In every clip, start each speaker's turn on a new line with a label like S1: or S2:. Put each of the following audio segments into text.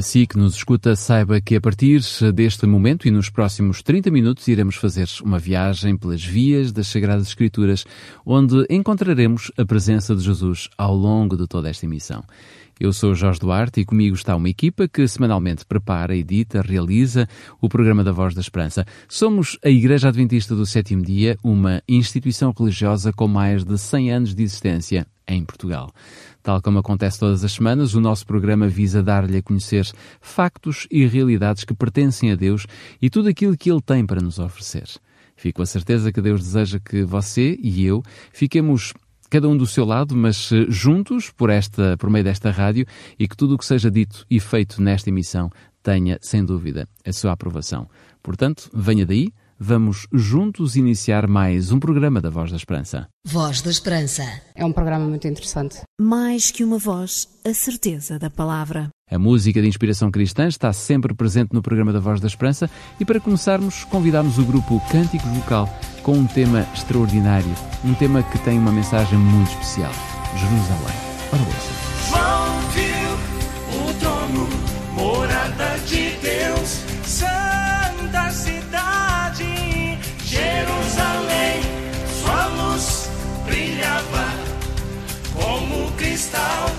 S1: Para si que nos escuta, saiba que a partir deste momento e nos próximos 30 minutos iremos fazer uma viagem pelas vias das Sagradas Escrituras, onde encontraremos a presença de Jesus ao longo de toda esta emissão. Eu sou Jorge Duarte e comigo está uma equipa que semanalmente prepara, edita, realiza o programa da Voz da Esperança. Somos a Igreja Adventista do Sétimo Dia, uma instituição religiosa com mais de 100 anos de existência em Portugal. Tal como acontece todas as semanas, o nosso programa visa dar-lhe a conhecer factos e realidades que pertencem a Deus e tudo aquilo que Ele tem para nos oferecer. Fico a certeza que Deus deseja que você e eu fiquemos cada um do seu lado, mas eh, juntos por esta, por meio desta rádio e que tudo o que seja dito e feito nesta emissão tenha, sem dúvida, a sua aprovação. Portanto, venha daí, vamos juntos iniciar mais um programa da Voz da Esperança.
S2: Voz da Esperança.
S3: É um programa muito interessante.
S2: Mais que uma voz, a certeza da palavra.
S1: A música de inspiração cristã está sempre presente no programa da Voz da Esperança e para começarmos, convidamos o grupo Cânticos Vocal com um tema extraordinário, um tema que tem uma mensagem muito especial. Jerusalém. Ora, ouça.
S4: Como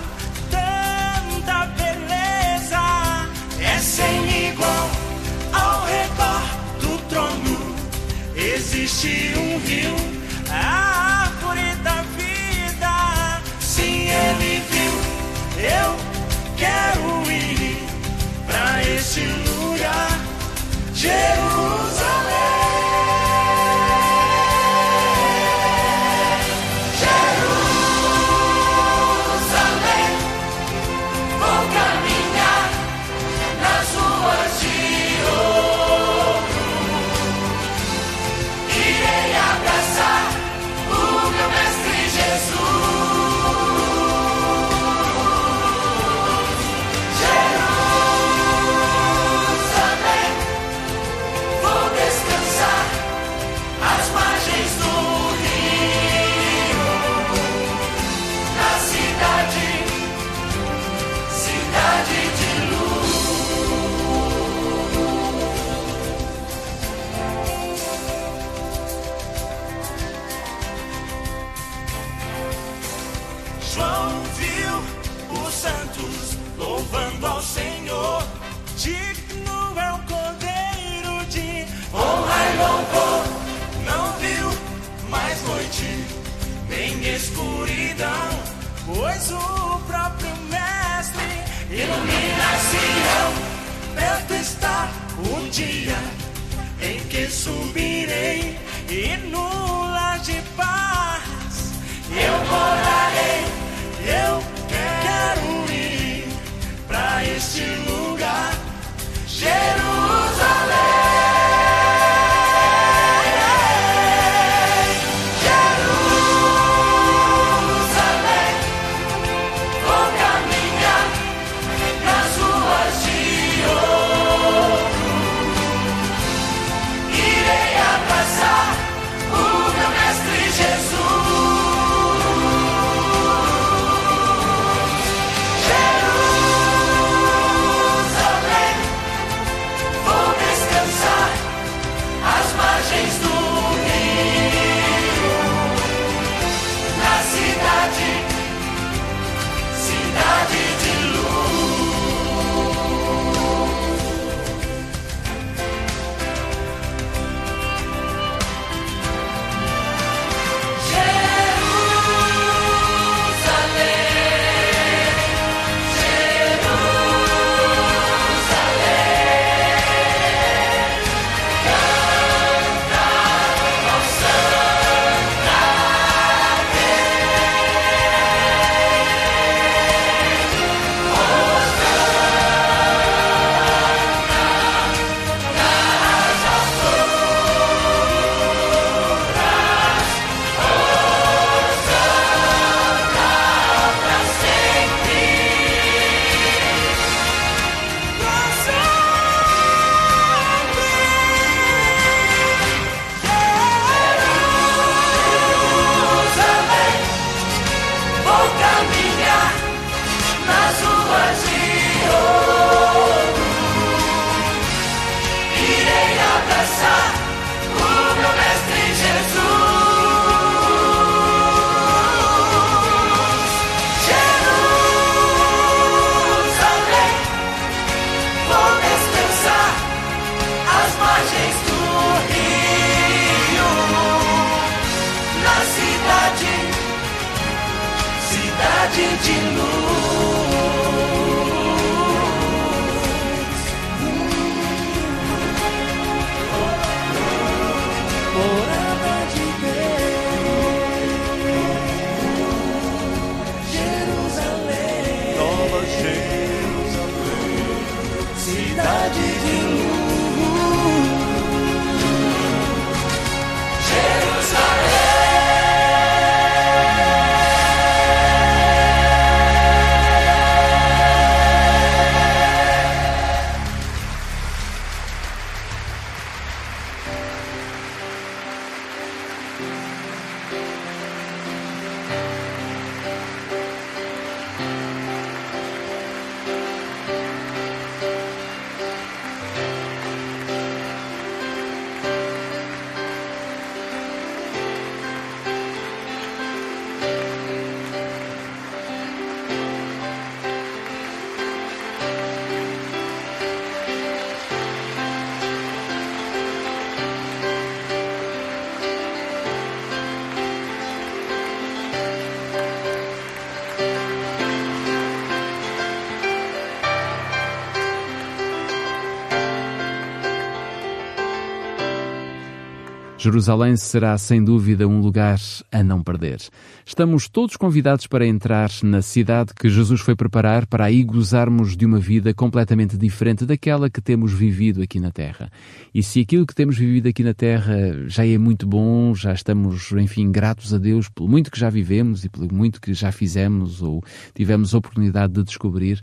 S4: Jerusalém
S1: será sem dúvida um lugar a não perder. Estamos todos convidados para entrar na cidade que Jesus foi preparar para aí gozarmos de uma vida completamente diferente daquela que temos vivido aqui na Terra. E se aquilo que temos vivido aqui na Terra já é muito bom, já estamos, enfim, gratos a Deus pelo muito que já vivemos e pelo muito que já fizemos ou tivemos oportunidade de descobrir,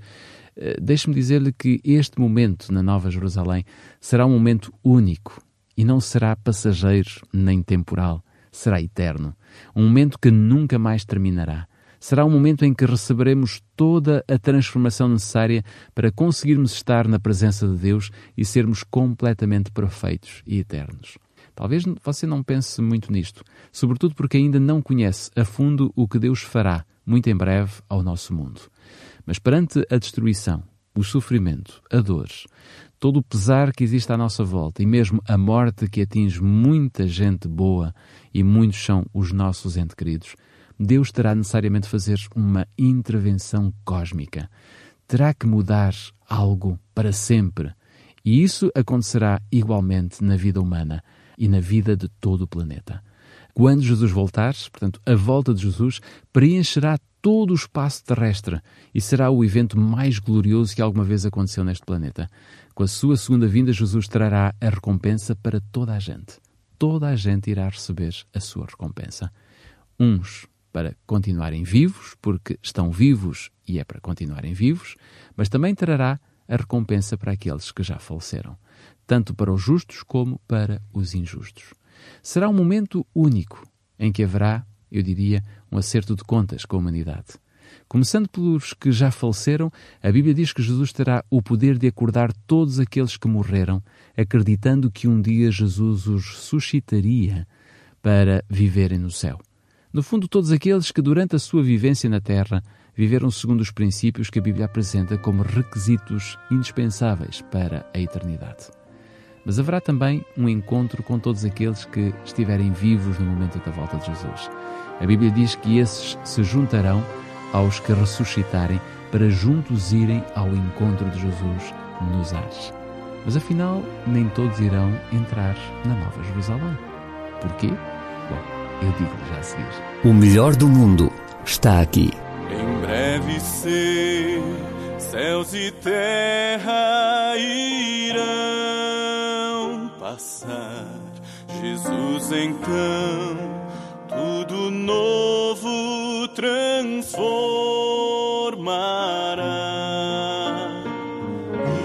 S1: eh, deixe-me dizer-lhe que este momento na Nova Jerusalém será um momento único e não será passageiro nem temporal, será eterno. Um momento que nunca mais terminará. Será um momento em que receberemos toda a transformação necessária para conseguirmos estar na presença de Deus e sermos completamente perfeitos e eternos. Talvez você não pense muito nisto, sobretudo porque ainda não conhece a fundo o que Deus fará, muito em breve, ao nosso mundo. Mas perante a destruição, o sofrimento, a dor, todo o pesar que existe à nossa volta e mesmo a morte que atinge muita gente boa e muitos são os nossos entes queridos, Deus terá necessariamente de fazer uma intervenção cósmica. Terá que mudar algo para sempre. E isso acontecerá igualmente na vida humana e na vida de todo o planeta. Quando Jesus voltar, portanto, a volta de Jesus preencherá todo o espaço terrestre e será o evento mais glorioso que alguma vez aconteceu neste planeta. Com a sua segunda vinda, Jesus trará a recompensa para toda a gente. Toda a gente irá receber a sua recompensa. Uns para continuarem vivos, porque estão vivos e é para continuarem vivos, mas também trará a recompensa para aqueles que já faleceram, tanto para os justos como para os injustos. Será um momento único em que haverá, eu diria, um acerto de contas com a humanidade. Começando pelos que já faleceram, a Bíblia diz que Jesus terá o poder de acordar todos aqueles que morreram, acreditando que um dia Jesus os suscitaria para viverem no céu. No fundo, todos aqueles que durante a sua vivência na terra viveram segundo os princípios que a Bíblia apresenta como requisitos indispensáveis para a eternidade. Mas haverá também um encontro com todos aqueles que estiverem vivos no momento da volta de Jesus. A Bíblia diz que esses se juntarão aos que ressuscitarem para juntos irem ao encontro de Jesus nos ares. Mas afinal, nem todos irão entrar na Nova Jerusalém. Porquê? Bom, eu digo já a seguir.
S5: O melhor do mundo está aqui.
S6: Em breve ser, céus e terra irão passar. Jesus então, tudo novo transformará.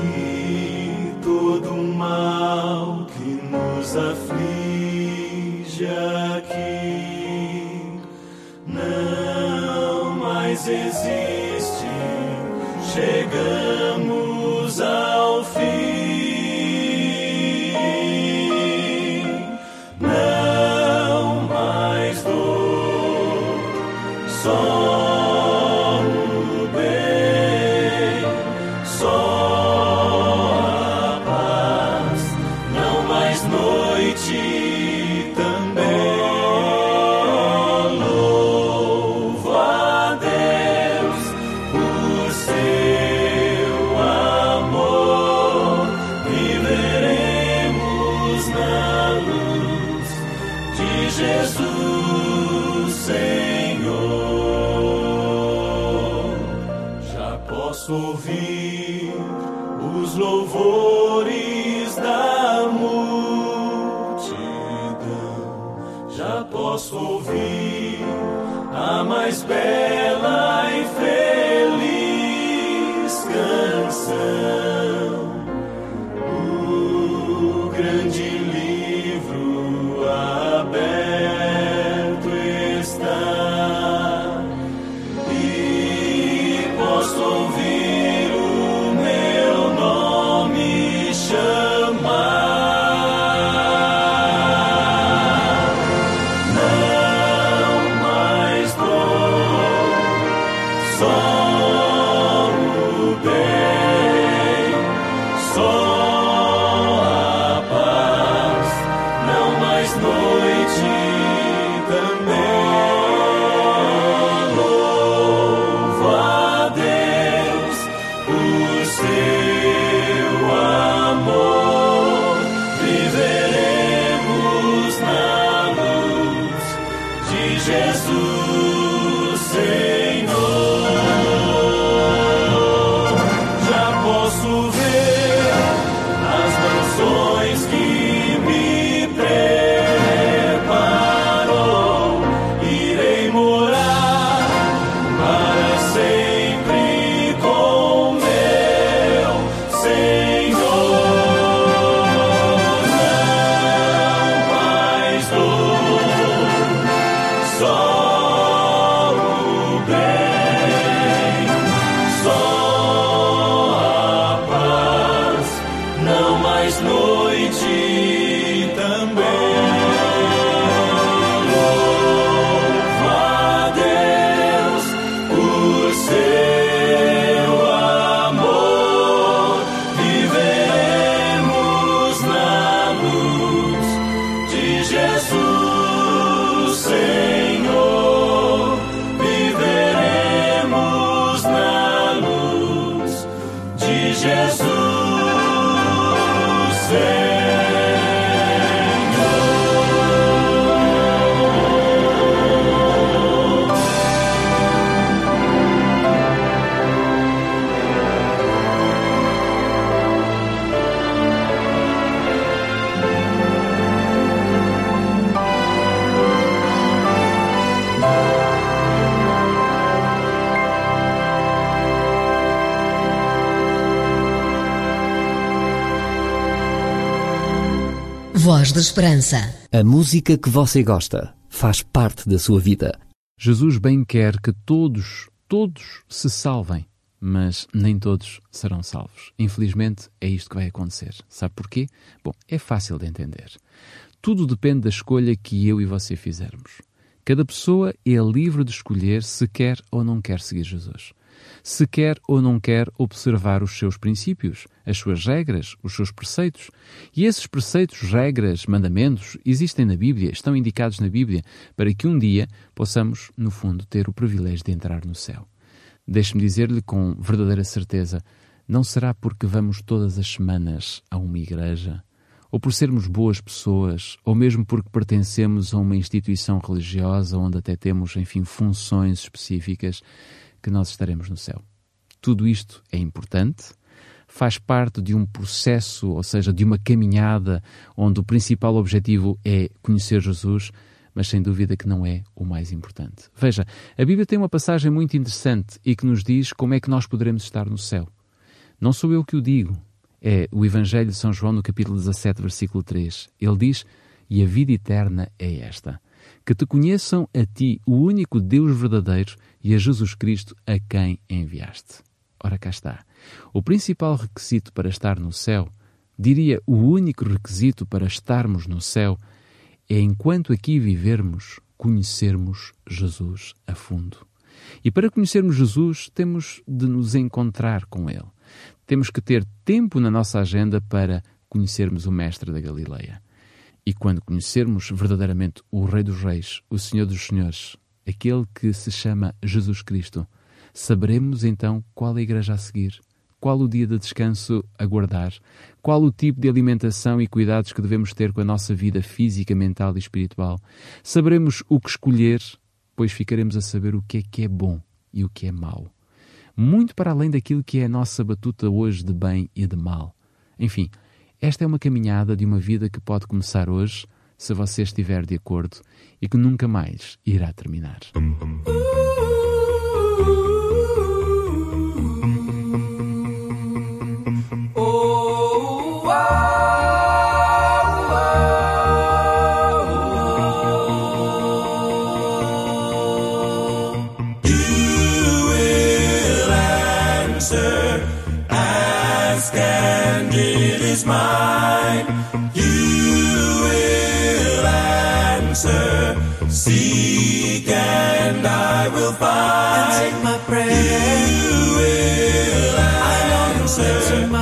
S6: E todo mal que nos aflige aqui não mais existe. Chegamos posso ouvir a mais bela e feliz canção.
S7: Esperança.
S5: A música que você gosta faz parte da sua vida.
S1: Jesus bem quer que todos, todos se salvem, mas nem todos serão salvos. Infelizmente é isto que vai acontecer. Sabe porquê? Bom, é fácil de entender. Tudo depende da escolha que eu e você fizermos. Cada pessoa é livre de escolher se quer ou não quer seguir Jesus. Se quer ou não quer observar os seus princípios, as suas regras, os seus preceitos. E esses preceitos, regras, mandamentos existem na Bíblia, estão indicados na Bíblia, para que um dia possamos, no fundo, ter o privilégio de entrar no céu. Deixe-me dizer-lhe com verdadeira certeza: não será porque vamos todas as semanas a uma igreja, ou por sermos boas pessoas, ou mesmo porque pertencemos a uma instituição religiosa onde até temos, enfim, funções específicas, que nós estaremos no céu. Tudo isto é importante, faz parte de um processo, ou seja, de uma caminhada onde o principal objetivo é conhecer Jesus, mas sem dúvida que não é o mais importante. Veja, a Bíblia tem uma passagem muito interessante e que nos diz como é que nós poderemos estar no céu. Não sou eu que o digo, é o Evangelho de São João no capítulo 17, versículo 3. Ele diz: "E a vida eterna é esta: que te conheçam a ti, o único Deus verdadeiro, e a Jesus Cristo a quem enviaste." Ora cá está. O principal requisito para estar no céu, diria o único requisito para estarmos no céu, é enquanto aqui vivermos, conhecermos Jesus a fundo. E para conhecermos Jesus, temos de nos encontrar com Ele. Temos que ter tempo na nossa agenda para conhecermos o Mestre da Galileia. E quando conhecermos verdadeiramente o Rei dos Reis, o Senhor dos Senhores, aquele que se chama Jesus Cristo, saberemos então qual a igreja a seguir, qual o dia de descanso a guardar, qual o tipo de alimentação e cuidados que devemos ter com a nossa vida física, mental e espiritual. Saberemos o que escolher, pois ficaremos a saber o que é que é bom e o que é mau. Muito para além daquilo que é a nossa batuta hoje de bem e de mal. Enfim, esta é uma caminhada de uma vida que pode começar hoje, se você estiver de acordo, e que nunca mais irá terminar.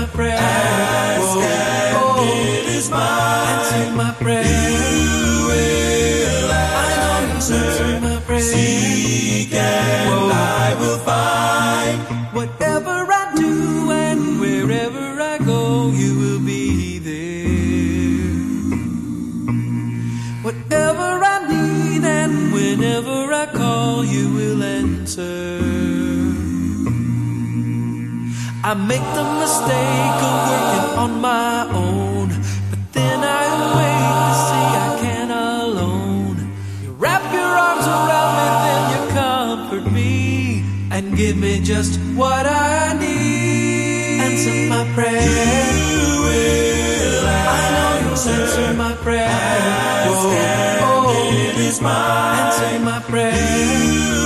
S8: My prayer.
S6: Ask and
S8: oh,
S6: it is mine.
S8: answer my prayer. Make the mistake of working on my own, but then I awake to see I can alone. You wrap your arms around me, then you comfort me and give me just what I need. Answer my prayer.
S6: You will
S8: I know you'll answer my prayer. Oh, oh,
S6: It is mine.
S8: answer my prayer. Oh.
S6: You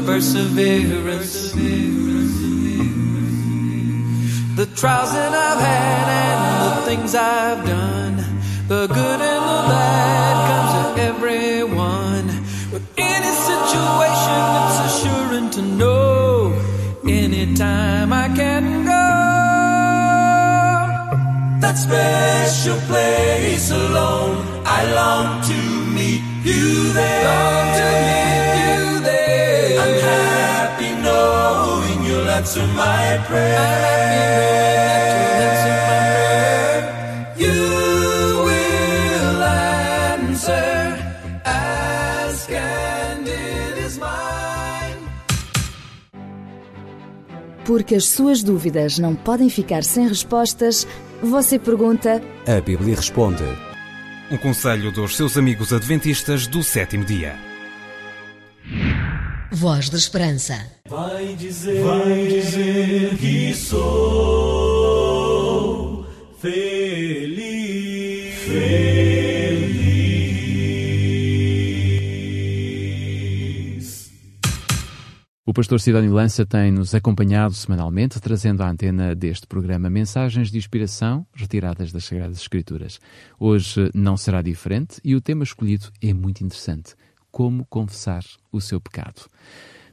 S8: joy, perseverance. The trials that I've had and the things I've done, the good and the bad comes to everyone. With any situation, it's assuring to know anytime I can go.
S6: That special place alone. I long to meet you there. Knowing you'll answer my prayer.
S8: You will answer. Ask and it is mine.
S9: Porque as suas dúvidas não podem ficar sem respostas, você pergunta
S5: A Bíblia responde.
S10: Um conselho dos seus amigos adventistas do sétimo dia.
S7: Voz da Esperança.
S6: Vai dizer, vai dizer que sou feliz, feliz.
S1: O pastor Sidónio Lança tem-nos acompanhado semanalmente, trazendo à antena deste programa mensagens de inspiração retiradas das Sagradas Escrituras. Hoje não será diferente e o tema escolhido é muito interessante: como confessar o seu pecado.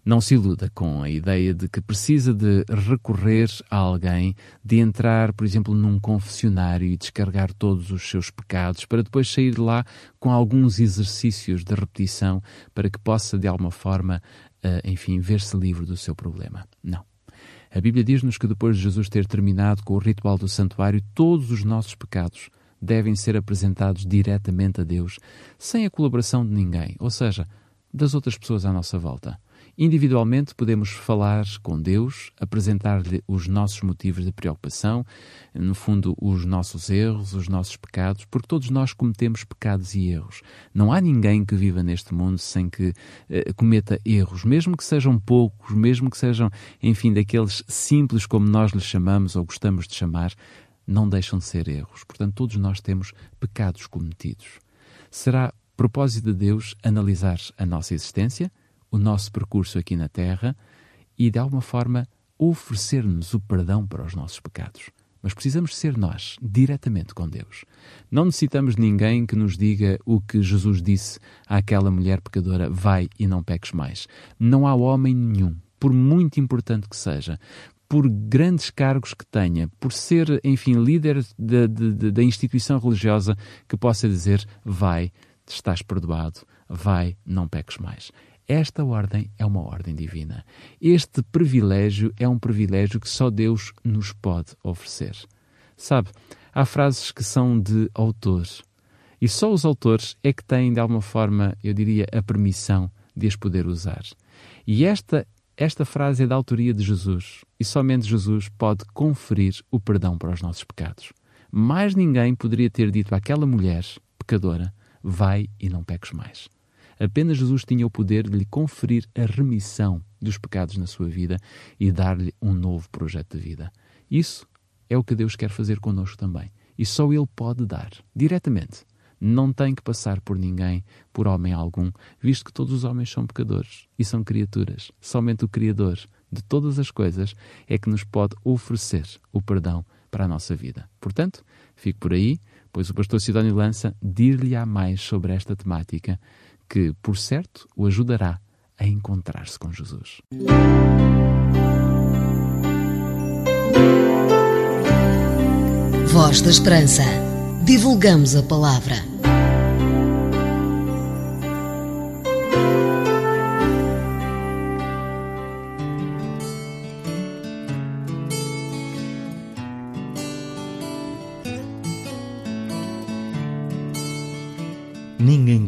S1: Não se iluda com a ideia de que precisa de recorrer a alguém, de entrar, por exemplo, num confessionário e descarregar todos os seus pecados, para depois sair de lá com alguns exercícios de repetição para que possa, de alguma forma, uh, enfim, ver-se livre do seu problema. Não. A Bíblia diz-nos que depois de Jesus ter terminado com o ritual do santuário, todos os nossos pecados devem ser apresentados diretamente a Deus, sem a colaboração de ninguém, ou seja, das outras pessoas à nossa volta. Individualmente podemos falar com Deus, apresentar-lhe os nossos motivos de preocupação, no fundo, os nossos erros, os nossos pecados, porque todos nós cometemos pecados e erros. Não há ninguém que viva neste mundo sem que eh, cometa erros, mesmo que sejam poucos, mesmo que sejam, enfim, daqueles simples como nós lhes chamamos ou gostamos de chamar, não deixam de ser erros. Portanto, todos nós temos pecados cometidos. Será propósito de Deus analisar a nossa existência? o nosso percurso aqui na Terra e, de alguma forma, oferecer-nos o perdão para os nossos pecados. Mas precisamos ser nós, diretamente com Deus. Não necessitamos de ninguém que nos diga o que Jesus disse àquela mulher pecadora: vai e não peques mais. Não há homem nenhum, por muito importante que seja, por grandes cargos que tenha, por ser, enfim, líder da instituição religiosa, que possa dizer: vai, estás perdoado, vai, não peques mais. Esta ordem é uma ordem divina. Este privilégio é um privilégio que só Deus nos pode oferecer. Sabe, há frases que são de autores e só os autores é que têm, de alguma forma, eu diria, a permissão de as poder usar. E esta, esta frase é da autoria de Jesus e somente Jesus pode conferir o perdão para os nossos pecados. Mais ninguém poderia ter dito àquela mulher pecadora: vai e não peques mais. Apenas Jesus tinha o poder de lhe conferir a remissão dos pecados na sua vida e dar-lhe um novo projeto de vida. Isso é o que Deus quer fazer connosco também. E só Ele pode dar, diretamente. Não tem que passar por ninguém, por homem algum, visto que todos os homens são pecadores e são criaturas. Somente o Criador de todas as coisas é que nos pode oferecer o perdão para a nossa vida. Portanto, fico por aí, pois o pastor Sidónio Lança dir-lhe-á mais sobre esta temática que, por certo, o ajudará a encontrar-se com Jesus.
S7: Voz da Esperança. Divulgamos a palavra.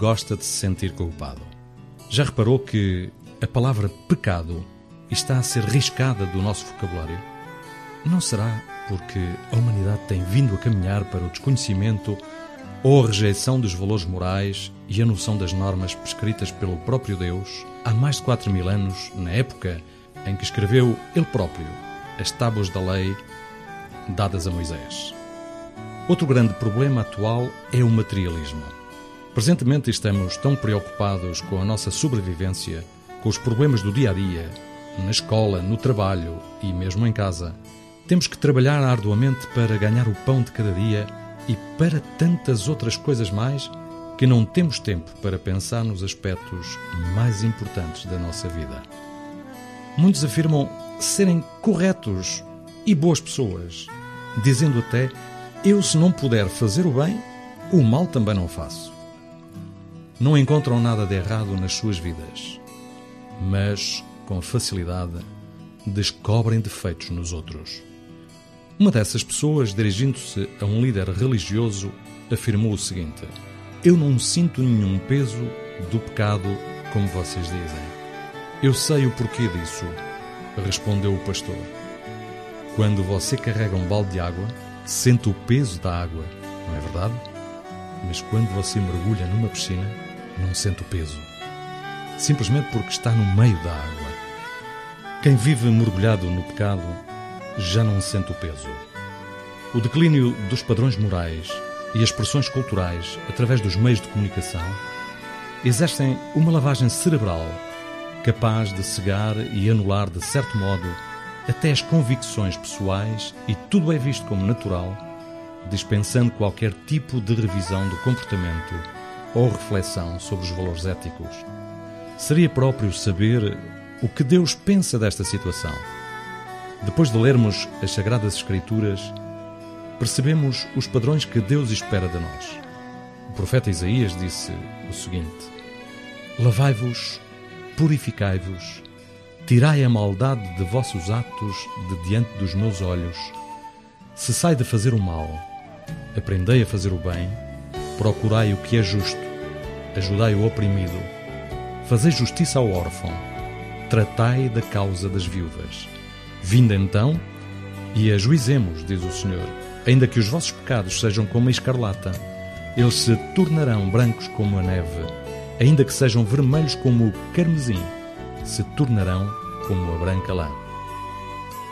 S11: Gosta de se sentir culpado. Já reparou que a palavra pecado está a ser riscada do nosso vocabulário? Não será porque a humanidade tem vindo a caminhar para o desconhecimento ou a rejeição dos valores morais e a noção das normas prescritas pelo próprio Deus há mais de 4 mil anos, na época em que escreveu ele próprio as tábuas da lei dadas a Moisés. Outro grande problema atual é o materialismo. Presentemente estamos tão preocupados com a nossa sobrevivência, com os problemas do dia a dia, na escola, no trabalho e mesmo em casa. Temos que trabalhar arduamente para ganhar o pão de cada dia e para tantas outras coisas mais que não temos tempo para pensar nos aspectos mais importantes da nossa vida. Muitos afirmam serem corretos e boas pessoas, dizendo até: Eu, se não puder fazer o bem, o mal também não faço não encontram nada de errado nas suas vidas, mas, com facilidade, descobrem defeitos nos outros. Uma dessas pessoas, dirigindo-se a um líder religioso, afirmou o seguinte: Eu não sinto nenhum peso do pecado, como vocês dizem. Eu sei o porquê disso, respondeu o pastor. Quando você carrega um balde de água, sente o peso da água, não é verdade? Mas quando você mergulha numa piscina, não sente o peso. Simplesmente porque está no meio da água. Quem vive mergulhado no pecado já não sente o peso. O declínio dos padrões morais e as pressões culturais através dos meios de comunicação exercem uma lavagem cerebral capaz de cegar e anular de certo modo até as convicções pessoais e tudo é visto como natural, dispensando qualquer tipo de revisão do comportamento ou reflexão sobre os valores éticos. Seria próprio saber o que Deus pensa desta situação. Depois de lermos as Sagradas Escrituras, percebemos os padrões que Deus espera de nós. O profeta Isaías disse o seguinte: Lavai-vos, purificai-vos, tirai a maldade de vossos atos de diante dos meus olhos. Cessai de fazer o mal, aprendei a fazer o bem Procurai o que é justo, ajudai o oprimido, fazei justiça ao órfão, tratai da causa das viúvas. Vinde então e ajuizemos, diz o Senhor, ainda que os vossos pecados sejam como a escarlata, eles se tornarão brancos como a neve, ainda que sejam vermelhos como o carmesim, se tornarão como a branca lã.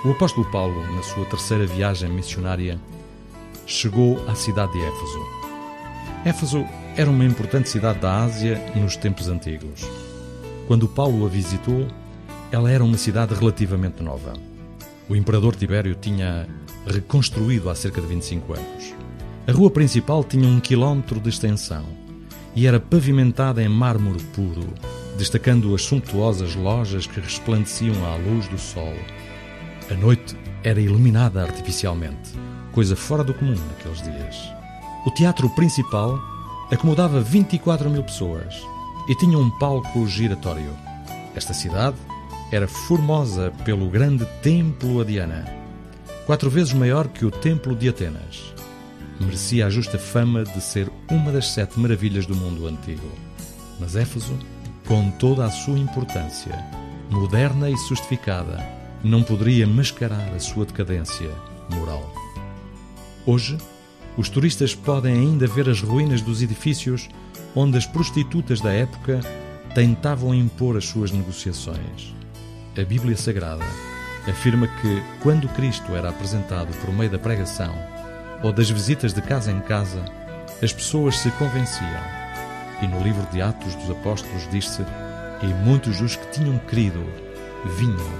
S11: O apóstolo Paulo, na sua terceira viagem missionária, chegou à cidade de Éfeso. Éfeso era uma importante cidade da Ásia nos tempos antigos. Quando Paulo a visitou, ela era uma cidade relativamente nova. O imperador Tibério tinha reconstruído há cerca de 25 anos. A rua principal tinha um quilómetro de extensão e era pavimentada em mármore puro, destacando as suntuosas lojas que resplandeciam à luz do sol. A noite era iluminada artificialmente, coisa fora do comum naqueles dias. O teatro principal acomodava 24 mil pessoas e tinha um palco giratório. Esta cidade era formosa pelo grande templo a Diana, quatro vezes maior que o templo de Atenas. Merecia a justa fama de ser uma das sete maravilhas do mundo antigo. Mas Éfeso, com toda a sua importância, moderna e justificada, não poderia mascarar a sua decadência moral. Hoje, os turistas podem ainda ver as ruínas dos edifícios onde as prostitutas da época tentavam impor as suas negociações. A Bíblia Sagrada afirma que, quando Cristo era apresentado por meio da pregação ou das visitas de casa em casa, as pessoas se convenciam. E no livro de Atos dos Apóstolos diz-se: E muitos dos que tinham crido vinham,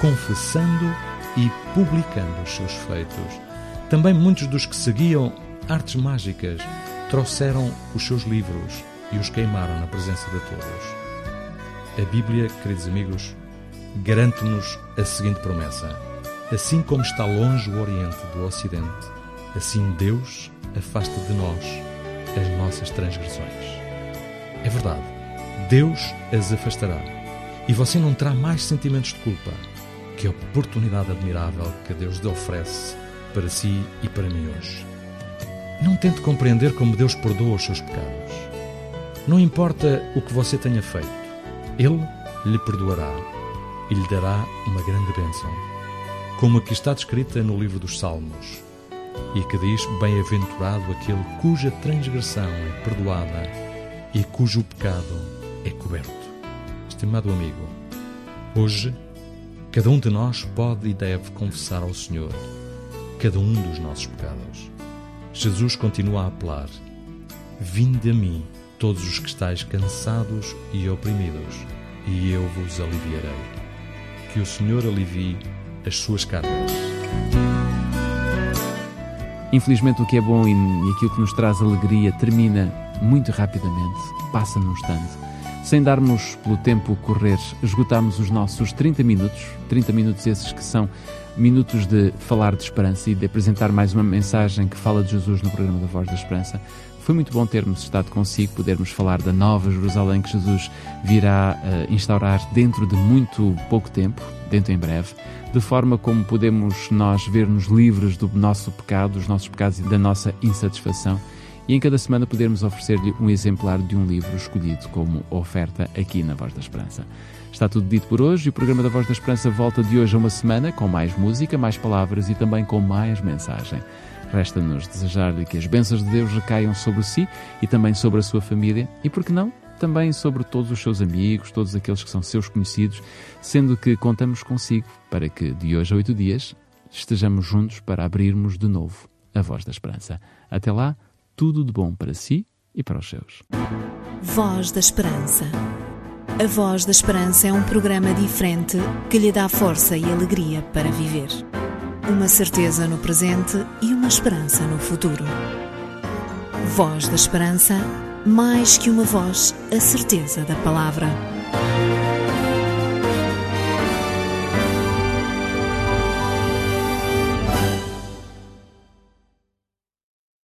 S11: confessando e publicando os seus feitos. Também muitos dos que seguiam artes mágicas trouxeram os seus livros e os queimaram na presença de todos. A Bíblia, queridos amigos, garante-nos a seguinte promessa: Assim como está longe o Oriente do Ocidente, assim Deus afasta de nós as nossas transgressões. É verdade, Deus as afastará e você não terá mais sentimentos de culpa. Que oportunidade admirável que Deus lhe oferece para si e para mim hoje. Não tente compreender como Deus perdoa os seus pecados. Não importa o que você tenha feito, Ele lhe perdoará e lhe dará uma grande bênção, como a que está descrita no livro dos Salmos, e que diz: Bem-aventurado aquele cuja transgressão é perdoada e cujo pecado é coberto. Estimado amigo, hoje, cada um de nós pode e deve confessar ao Senhor cada um dos nossos pecados. Jesus continua a apelar: Vinde a mim, todos os que estáis cansados e oprimidos, e eu vos aliviarei que o Senhor alivie as suas cargas.
S1: Infelizmente, o que é bom e, aquilo que nos traz alegria termina muito rapidamente, passa num instante. Sem darmos pelo tempo correr, esgotamos os nossos 30 minutos, 30 minutos esses que são minutos de falar de esperança e de apresentar mais uma mensagem que fala de Jesus no programa da Voz da Esperança. Foi muito bom termos estado consigo, podermos falar da nova Jerusalém que Jesus virá uh, instaurar dentro de muito pouco tempo, dentro em breve, de forma como podemos nós ver-nos livres do nosso pecado, dos nossos pecados e da nossa insatisfação, e em cada semana podermos oferecer-lhe um exemplar de um livro escolhido como oferta aqui na Voz da Esperança. Está tudo dito por hoje e o programa da Voz da Esperança volta de hoje a uma semana com mais música, mais palavras e também com mais mensagem. Resta-nos desejar-lhe que as bênçãos de Deus recaiam sobre si e também sobre a sua família e, por que não, também sobre todos os seus amigos, todos aqueles que são seus conhecidos, sendo que contamos consigo para que, de hoje a oito dias, estejamos juntos para abrirmos de novo a voz da esperança. Até lá, tudo de bom para si e para os seus.
S2: Voz da Esperança. A Voz da Esperança é um programa diferente que lhe dá força e alegria para viver uma certeza no presente e uma esperança no futuro. Voz da Esperança, mais que uma voz, a certeza da palavra.